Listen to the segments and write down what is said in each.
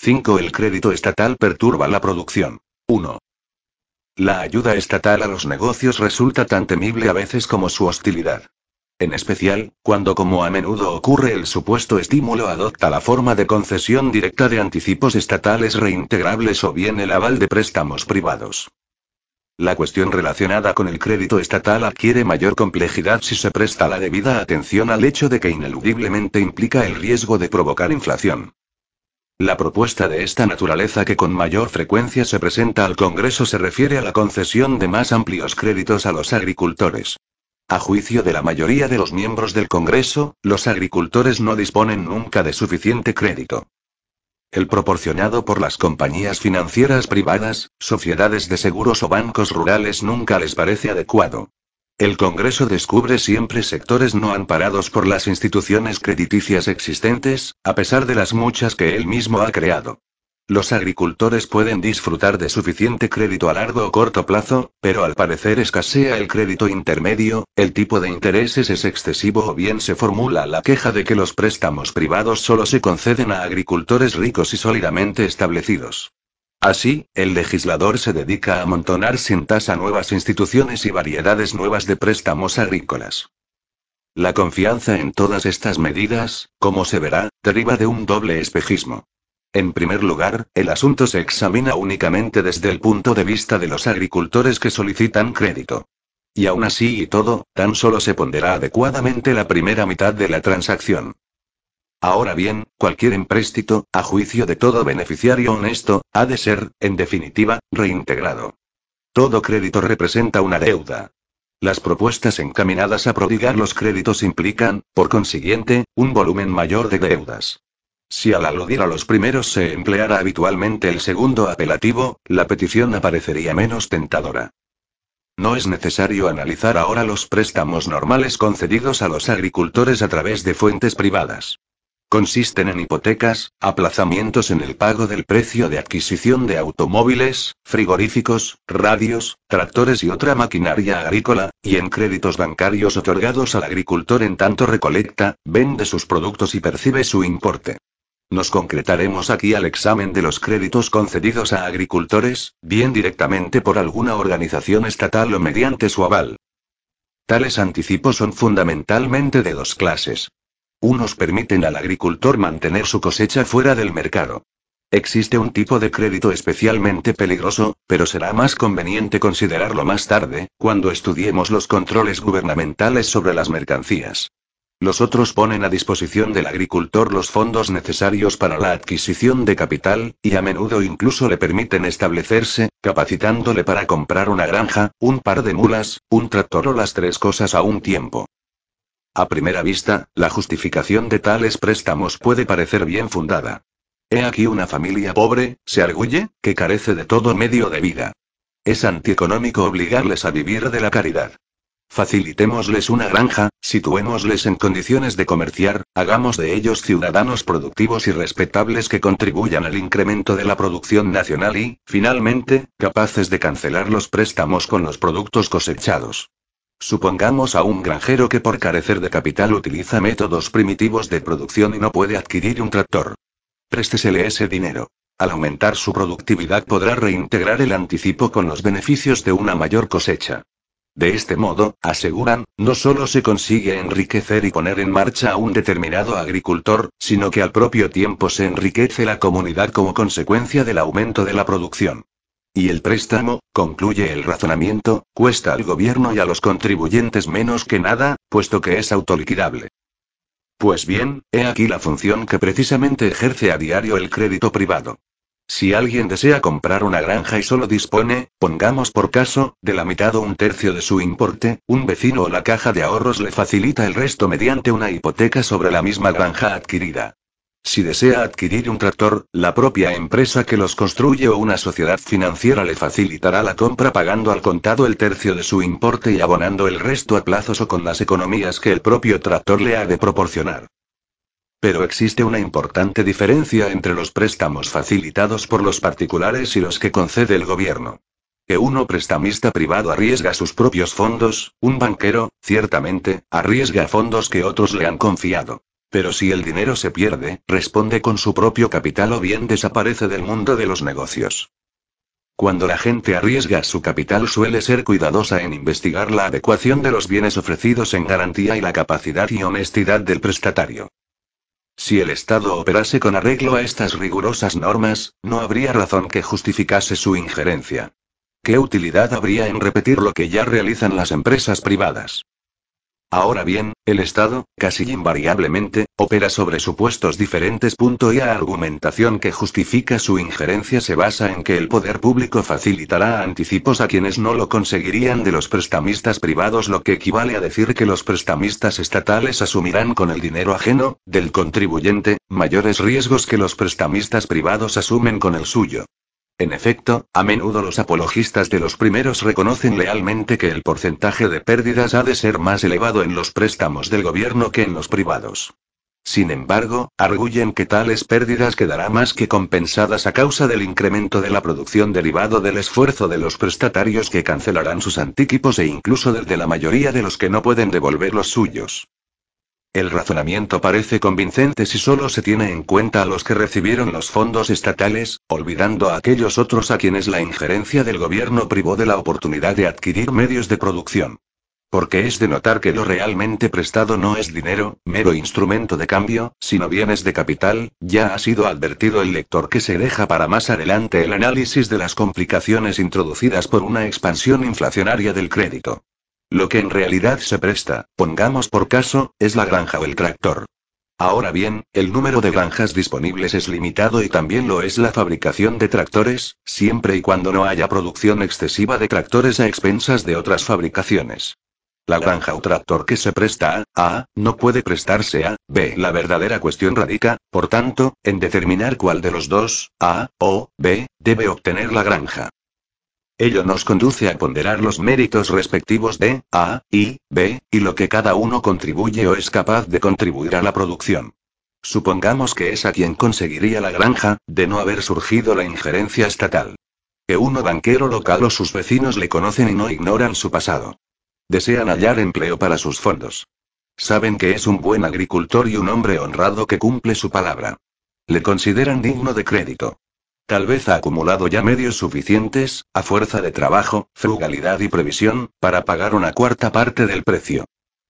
5. El crédito estatal perturba la producción. 1. La ayuda estatal a los negocios resulta tan temible a veces como su hostilidad. En especial, cuando como a menudo ocurre el supuesto estímulo adopta la forma de concesión directa de anticipos estatales reintegrables o bien el aval de préstamos privados. La cuestión relacionada con el crédito estatal adquiere mayor complejidad si se presta la debida atención al hecho de que ineludiblemente implica el riesgo de provocar inflación. La propuesta de esta naturaleza que con mayor frecuencia se presenta al Congreso se refiere a la concesión de más amplios créditos a los agricultores. A juicio de la mayoría de los miembros del Congreso, los agricultores no disponen nunca de suficiente crédito. El proporcionado por las compañías financieras privadas, sociedades de seguros o bancos rurales nunca les parece adecuado. El Congreso descubre siempre sectores no amparados por las instituciones crediticias existentes, a pesar de las muchas que él mismo ha creado. Los agricultores pueden disfrutar de suficiente crédito a largo o corto plazo, pero al parecer escasea el crédito intermedio, el tipo de intereses es excesivo o bien se formula la queja de que los préstamos privados solo se conceden a agricultores ricos y sólidamente establecidos. Así, el legislador se dedica a amontonar sin tasa nuevas instituciones y variedades nuevas de préstamos agrícolas. La confianza en todas estas medidas, como se verá, deriva de un doble espejismo. En primer lugar, el asunto se examina únicamente desde el punto de vista de los agricultores que solicitan crédito. Y aún así y todo, tan solo se pondrá adecuadamente la primera mitad de la transacción. Ahora bien, cualquier empréstito, a juicio de todo beneficiario honesto, ha de ser, en definitiva, reintegrado. Todo crédito representa una deuda. Las propuestas encaminadas a prodigar los créditos implican, por consiguiente, un volumen mayor de deudas. Si al aludir a los primeros se empleara habitualmente el segundo apelativo, la petición aparecería menos tentadora. No es necesario analizar ahora los préstamos normales concedidos a los agricultores a través de fuentes privadas. Consisten en hipotecas, aplazamientos en el pago del precio de adquisición de automóviles, frigoríficos, radios, tractores y otra maquinaria agrícola, y en créditos bancarios otorgados al agricultor en tanto recolecta, vende sus productos y percibe su importe. Nos concretaremos aquí al examen de los créditos concedidos a agricultores, bien directamente por alguna organización estatal o mediante su aval. Tales anticipos son fundamentalmente de dos clases. Unos permiten al agricultor mantener su cosecha fuera del mercado. Existe un tipo de crédito especialmente peligroso, pero será más conveniente considerarlo más tarde, cuando estudiemos los controles gubernamentales sobre las mercancías. Los otros ponen a disposición del agricultor los fondos necesarios para la adquisición de capital, y a menudo incluso le permiten establecerse, capacitándole para comprar una granja, un par de mulas, un tractor o las tres cosas a un tiempo. A primera vista, la justificación de tales préstamos puede parecer bien fundada. He aquí una familia pobre, se arguye, que carece de todo medio de vida. Es antieconómico obligarles a vivir de la caridad. Facilitémosles una granja, situémosles en condiciones de comerciar, hagamos de ellos ciudadanos productivos y respetables que contribuyan al incremento de la producción nacional y, finalmente, capaces de cancelar los préstamos con los productos cosechados. Supongamos a un granjero que por carecer de capital utiliza métodos primitivos de producción y no puede adquirir un tractor. Préstesele ese dinero. Al aumentar su productividad podrá reintegrar el anticipo con los beneficios de una mayor cosecha. De este modo, aseguran, no solo se consigue enriquecer y poner en marcha a un determinado agricultor, sino que al propio tiempo se enriquece la comunidad como consecuencia del aumento de la producción. Y el préstamo, concluye el razonamiento, cuesta al gobierno y a los contribuyentes menos que nada, puesto que es autoliquidable. Pues bien, he aquí la función que precisamente ejerce a diario el crédito privado. Si alguien desea comprar una granja y solo dispone, pongamos por caso, de la mitad o un tercio de su importe, un vecino o la caja de ahorros le facilita el resto mediante una hipoteca sobre la misma granja adquirida. Si desea adquirir un tractor, la propia empresa que los construye o una sociedad financiera le facilitará la compra pagando al contado el tercio de su importe y abonando el resto a plazos o con las economías que el propio tractor le ha de proporcionar. Pero existe una importante diferencia entre los préstamos facilitados por los particulares y los que concede el gobierno. Que uno prestamista privado arriesga sus propios fondos, un banquero, ciertamente, arriesga fondos que otros le han confiado. Pero si el dinero se pierde, responde con su propio capital o bien desaparece del mundo de los negocios. Cuando la gente arriesga su capital suele ser cuidadosa en investigar la adecuación de los bienes ofrecidos en garantía y la capacidad y honestidad del prestatario. Si el Estado operase con arreglo a estas rigurosas normas, no habría razón que justificase su injerencia. ¿Qué utilidad habría en repetir lo que ya realizan las empresas privadas? Ahora bien, el Estado, casi invariablemente, opera sobre supuestos diferentes. Y la argumentación que justifica su injerencia se basa en que el poder público facilitará anticipos a quienes no lo conseguirían de los prestamistas privados, lo que equivale a decir que los prestamistas estatales asumirán con el dinero ajeno, del contribuyente, mayores riesgos que los prestamistas privados asumen con el suyo. En efecto, a menudo los apologistas de los primeros reconocen lealmente que el porcentaje de pérdidas ha de ser más elevado en los préstamos del gobierno que en los privados. Sin embargo, arguyen que tales pérdidas quedarán más que compensadas a causa del incremento de la producción derivado del esfuerzo de los prestatarios que cancelarán sus antíquipos e incluso del de la mayoría de los que no pueden devolver los suyos. El razonamiento parece convincente si solo se tiene en cuenta a los que recibieron los fondos estatales, olvidando a aquellos otros a quienes la injerencia del gobierno privó de la oportunidad de adquirir medios de producción. Porque es de notar que lo realmente prestado no es dinero, mero instrumento de cambio, sino bienes de capital, ya ha sido advertido el lector que se deja para más adelante el análisis de las complicaciones introducidas por una expansión inflacionaria del crédito. Lo que en realidad se presta, pongamos por caso, es la granja o el tractor. Ahora bien, el número de granjas disponibles es limitado y también lo es la fabricación de tractores, siempre y cuando no haya producción excesiva de tractores a expensas de otras fabricaciones. La granja o tractor que se presta a A, no puede prestarse a B. La verdadera cuestión radica, por tanto, en determinar cuál de los dos, A o B, debe obtener la granja. Ello nos conduce a ponderar los méritos respectivos de A y B, y lo que cada uno contribuye o es capaz de contribuir a la producción. Supongamos que es a quien conseguiría la granja, de no haber surgido la injerencia estatal. Que uno banquero local o sus vecinos le conocen y no ignoran su pasado. Desean hallar empleo para sus fondos. Saben que es un buen agricultor y un hombre honrado que cumple su palabra. Le consideran digno de crédito. Tal vez ha acumulado ya medios suficientes, a fuerza de trabajo, frugalidad y previsión, para pagar una cuarta parte del precio.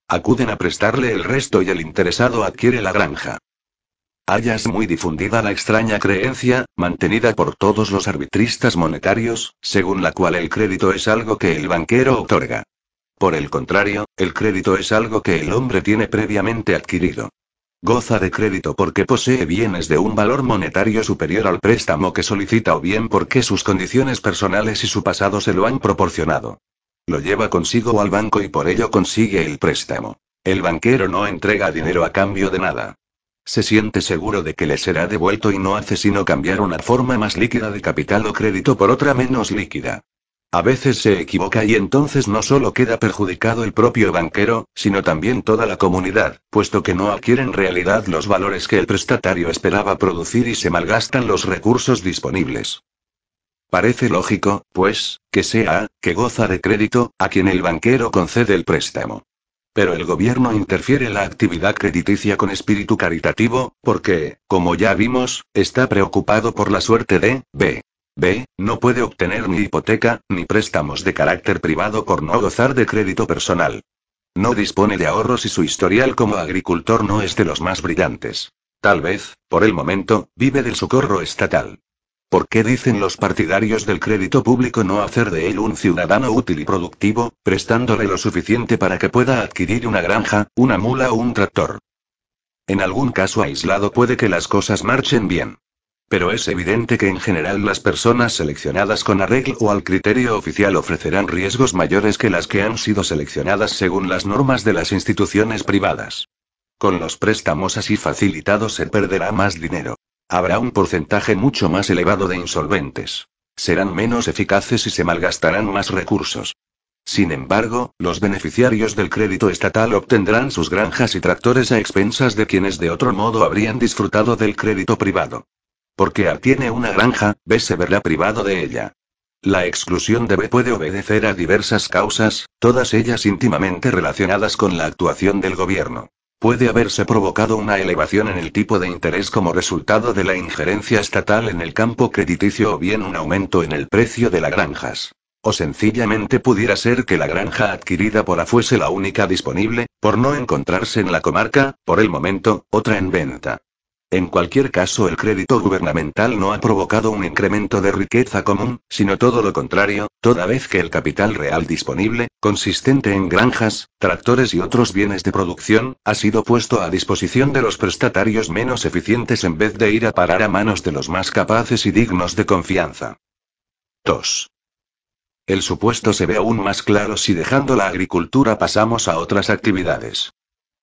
Acuden a prestarle el resto y el interesado adquiere la granja. Hayas muy difundida la extraña creencia, mantenida por todos los arbitristas monetarios, según la cual el crédito es algo que el banquero otorga. Por el contrario, el crédito es algo que el hombre tiene previamente adquirido. Goza de crédito porque posee bienes de un valor monetario superior al préstamo que solicita o bien porque sus condiciones personales y su pasado se lo han proporcionado. Lo lleva consigo al banco y por ello consigue el préstamo. El banquero no entrega dinero a cambio de nada. Se siente seguro de que le será devuelto y no hace sino cambiar una forma más líquida de capital o crédito por otra menos líquida. A veces se equivoca y entonces no solo queda perjudicado el propio banquero, sino también toda la comunidad, puesto que no adquiere en realidad los valores que el prestatario esperaba producir y se malgastan los recursos disponibles. Parece lógico, pues, que sea, que goza de crédito, a quien el banquero concede el préstamo. Pero el gobierno interfiere la actividad crediticia con espíritu caritativo, porque, como ya vimos, está preocupado por la suerte de B. B. No puede obtener ni hipoteca, ni préstamos de carácter privado por no gozar de crédito personal. No dispone de ahorros y su historial como agricultor no es de los más brillantes. Tal vez, por el momento, vive del socorro estatal. ¿Por qué dicen los partidarios del crédito público no hacer de él un ciudadano útil y productivo, prestándole lo suficiente para que pueda adquirir una granja, una mula o un tractor? En algún caso aislado puede que las cosas marchen bien. Pero es evidente que en general las personas seleccionadas con arreglo al criterio oficial ofrecerán riesgos mayores que las que han sido seleccionadas según las normas de las instituciones privadas. Con los préstamos así facilitados se perderá más dinero. Habrá un porcentaje mucho más elevado de insolventes. Serán menos eficaces y se malgastarán más recursos. Sin embargo, los beneficiarios del crédito estatal obtendrán sus granjas y tractores a expensas de quienes de otro modo habrían disfrutado del crédito privado. Porque A tiene una granja, B se verá privado de ella. La exclusión de B puede obedecer a diversas causas, todas ellas íntimamente relacionadas con la actuación del gobierno. puede haberse provocado una elevación en el tipo de interés como resultado de la injerencia estatal en el campo crediticio o bien un aumento en el precio de las granjas. O sencillamente pudiera ser que la granja adquirida por A fuese la única disponible, por no encontrarse en la comarca, por el momento, otra en venta. En cualquier caso, el crédito gubernamental no ha provocado un incremento de riqueza común, sino todo lo contrario, toda vez que el capital real disponible, consistente en granjas, tractores y otros bienes de producción, ha sido puesto a disposición de los prestatarios menos eficientes en vez de ir a parar a manos de los más capaces y dignos de confianza. 2. El supuesto se ve aún más claro si dejando la agricultura pasamos a otras actividades.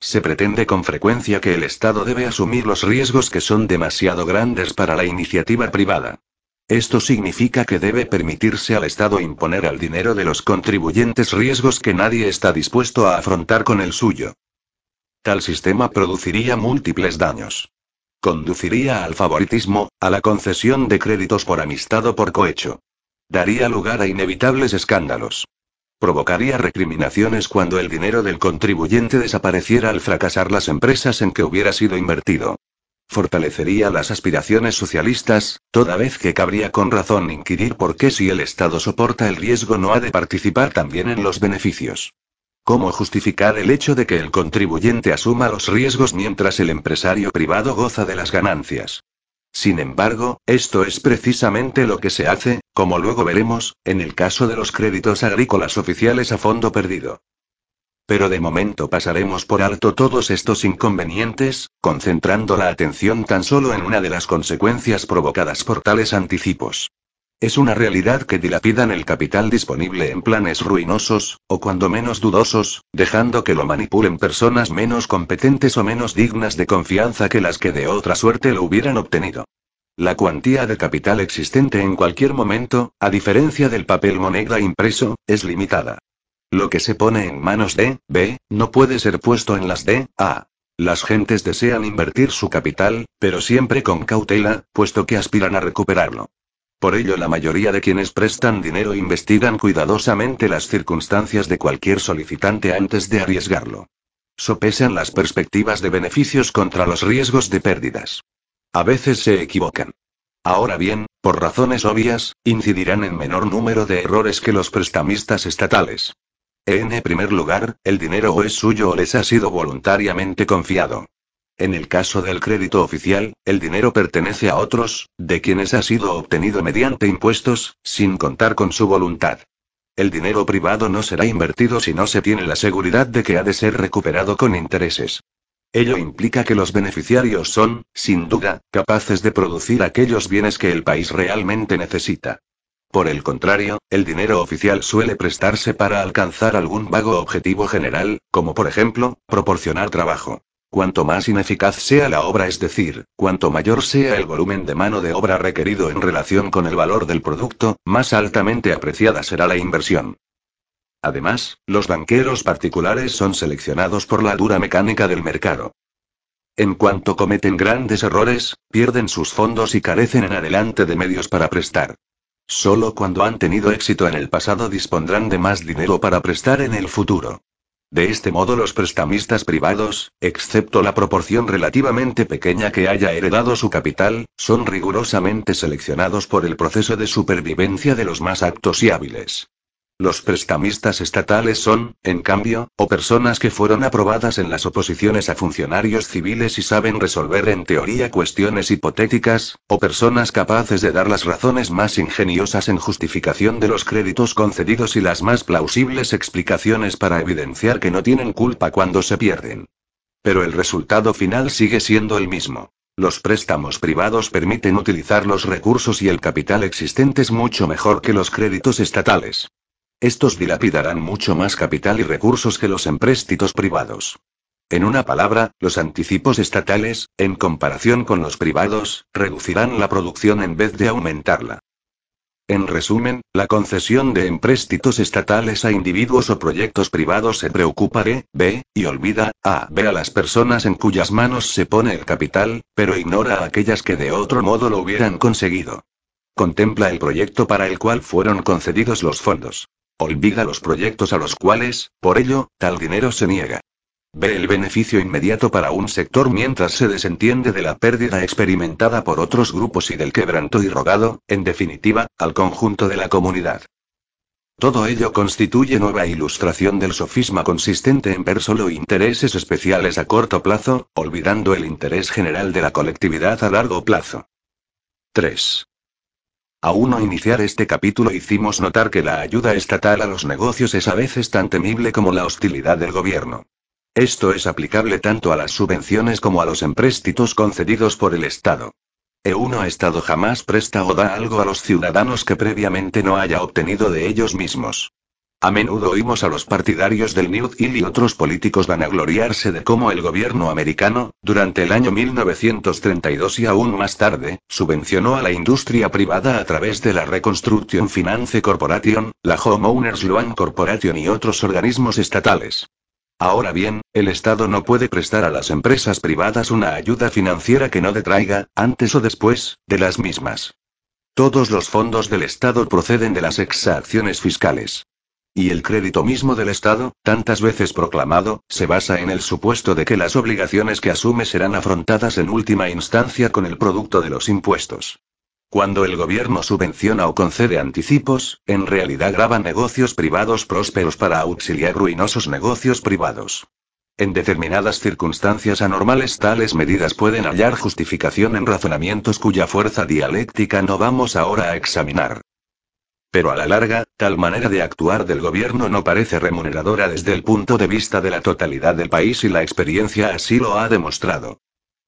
Se pretende con frecuencia que el Estado debe asumir los riesgos que son demasiado grandes para la iniciativa privada. Esto significa que debe permitirse al Estado imponer al dinero de los contribuyentes riesgos que nadie está dispuesto a afrontar con el suyo. Tal sistema produciría múltiples daños. Conduciría al favoritismo, a la concesión de créditos por amistad o por cohecho. Daría lugar a inevitables escándalos. Provocaría recriminaciones cuando el dinero del contribuyente desapareciera al fracasar las empresas en que hubiera sido invertido. Fortalecería las aspiraciones socialistas, toda vez que cabría con razón inquirir por qué si el Estado soporta el riesgo no ha de participar también en los beneficios. ¿Cómo justificar el hecho de que el contribuyente asuma los riesgos mientras el empresario privado goza de las ganancias? Sin embargo, esto es precisamente lo que se hace, como luego veremos, en el caso de los créditos agrícolas oficiales a fondo perdido. Pero de momento pasaremos por alto todos estos inconvenientes, concentrando la atención tan solo en una de las consecuencias provocadas por tales anticipos. Es una realidad que dilapidan el capital disponible en planes ruinosos, o cuando menos dudosos, dejando que lo manipulen personas menos competentes o menos dignas de confianza que las que de otra suerte lo hubieran obtenido. La cuantía de capital existente en cualquier momento, a diferencia del papel moneda impreso, es limitada. Lo que se pone en manos de B no puede ser puesto en las de A. Las gentes desean invertir su capital, pero siempre con cautela, puesto que aspiran a recuperarlo. Por ello la mayoría de quienes prestan dinero investigan cuidadosamente las circunstancias de cualquier solicitante antes de arriesgarlo. Sopesan las perspectivas de beneficios contra los riesgos de pérdidas. A veces se equivocan. Ahora bien, por razones obvias, incidirán en menor número de errores que los prestamistas estatales. En primer lugar, el dinero o es suyo o les ha sido voluntariamente confiado. En el caso del crédito oficial, el dinero pertenece a otros, de quienes ha sido obtenido mediante impuestos, sin contar con su voluntad. El dinero privado no será invertido si no se tiene la seguridad de que ha de ser recuperado con intereses. Ello implica que los beneficiarios son, sin duda, capaces de producir aquellos bienes que el país realmente necesita. Por el contrario, el dinero oficial suele prestarse para alcanzar algún vago objetivo general, como por ejemplo, proporcionar trabajo. Cuanto más ineficaz sea la obra, es decir, cuanto mayor sea el volumen de mano de obra requerido en relación con el valor del producto, más altamente apreciada será la inversión. Además, los banqueros particulares son seleccionados por la dura mecánica del mercado. En cuanto cometen grandes errores, pierden sus fondos y carecen en adelante de medios para prestar. Solo cuando han tenido éxito en el pasado dispondrán de más dinero para prestar en el futuro. De este modo los prestamistas privados, excepto la proporción relativamente pequeña que haya heredado su capital, son rigurosamente seleccionados por el proceso de supervivencia de los más aptos y hábiles. Los prestamistas estatales son, en cambio, o personas que fueron aprobadas en las oposiciones a funcionarios civiles y saben resolver en teoría cuestiones hipotéticas, o personas capaces de dar las razones más ingeniosas en justificación de los créditos concedidos y las más plausibles explicaciones para evidenciar que no tienen culpa cuando se pierden. Pero el resultado final sigue siendo el mismo. Los préstamos privados permiten utilizar los recursos y el capital existentes mucho mejor que los créditos estatales. Estos dilapidarán mucho más capital y recursos que los empréstitos privados. En una palabra, los anticipos estatales, en comparación con los privados, reducirán la producción en vez de aumentarla. En resumen, la concesión de empréstitos estatales a individuos o proyectos privados se preocupa de, B, y olvida, A, B a las personas en cuyas manos se pone el capital, pero ignora a aquellas que de otro modo lo hubieran conseguido. Contempla el proyecto para el cual fueron concedidos los fondos. Olvida los proyectos a los cuales, por ello, tal dinero se niega. Ve el beneficio inmediato para un sector mientras se desentiende de la pérdida experimentada por otros grupos y del quebranto irrogado, en definitiva, al conjunto de la comunidad. Todo ello constituye nueva ilustración del sofisma consistente en ver solo intereses especiales a corto plazo, olvidando el interés general de la colectividad a largo plazo. 3. A uno iniciar este capítulo hicimos notar que la ayuda estatal a los negocios es a veces tan temible como la hostilidad del gobierno. Esto es aplicable tanto a las subvenciones como a los empréstitos concedidos por el Estado. E1 Estado jamás presta o da algo a los ciudadanos que previamente no haya obtenido de ellos mismos. A menudo oímos a los partidarios del New Deal y otros políticos vanagloriarse de cómo el gobierno americano, durante el año 1932 y aún más tarde, subvencionó a la industria privada a través de la Reconstruction Finance Corporation, la Homeowners Loan Corporation y otros organismos estatales. Ahora bien, el Estado no puede prestar a las empresas privadas una ayuda financiera que no detraiga, antes o después, de las mismas. Todos los fondos del Estado proceden de las exacciones fiscales. Y el crédito mismo del Estado, tantas veces proclamado, se basa en el supuesto de que las obligaciones que asume serán afrontadas en última instancia con el producto de los impuestos. Cuando el gobierno subvenciona o concede anticipos, en realidad graba negocios privados prósperos para auxiliar ruinosos negocios privados. En determinadas circunstancias anormales tales medidas pueden hallar justificación en razonamientos cuya fuerza dialéctica no vamos ahora a examinar. Pero a la larga, tal manera de actuar del gobierno no parece remuneradora desde el punto de vista de la totalidad del país y la experiencia así lo ha demostrado.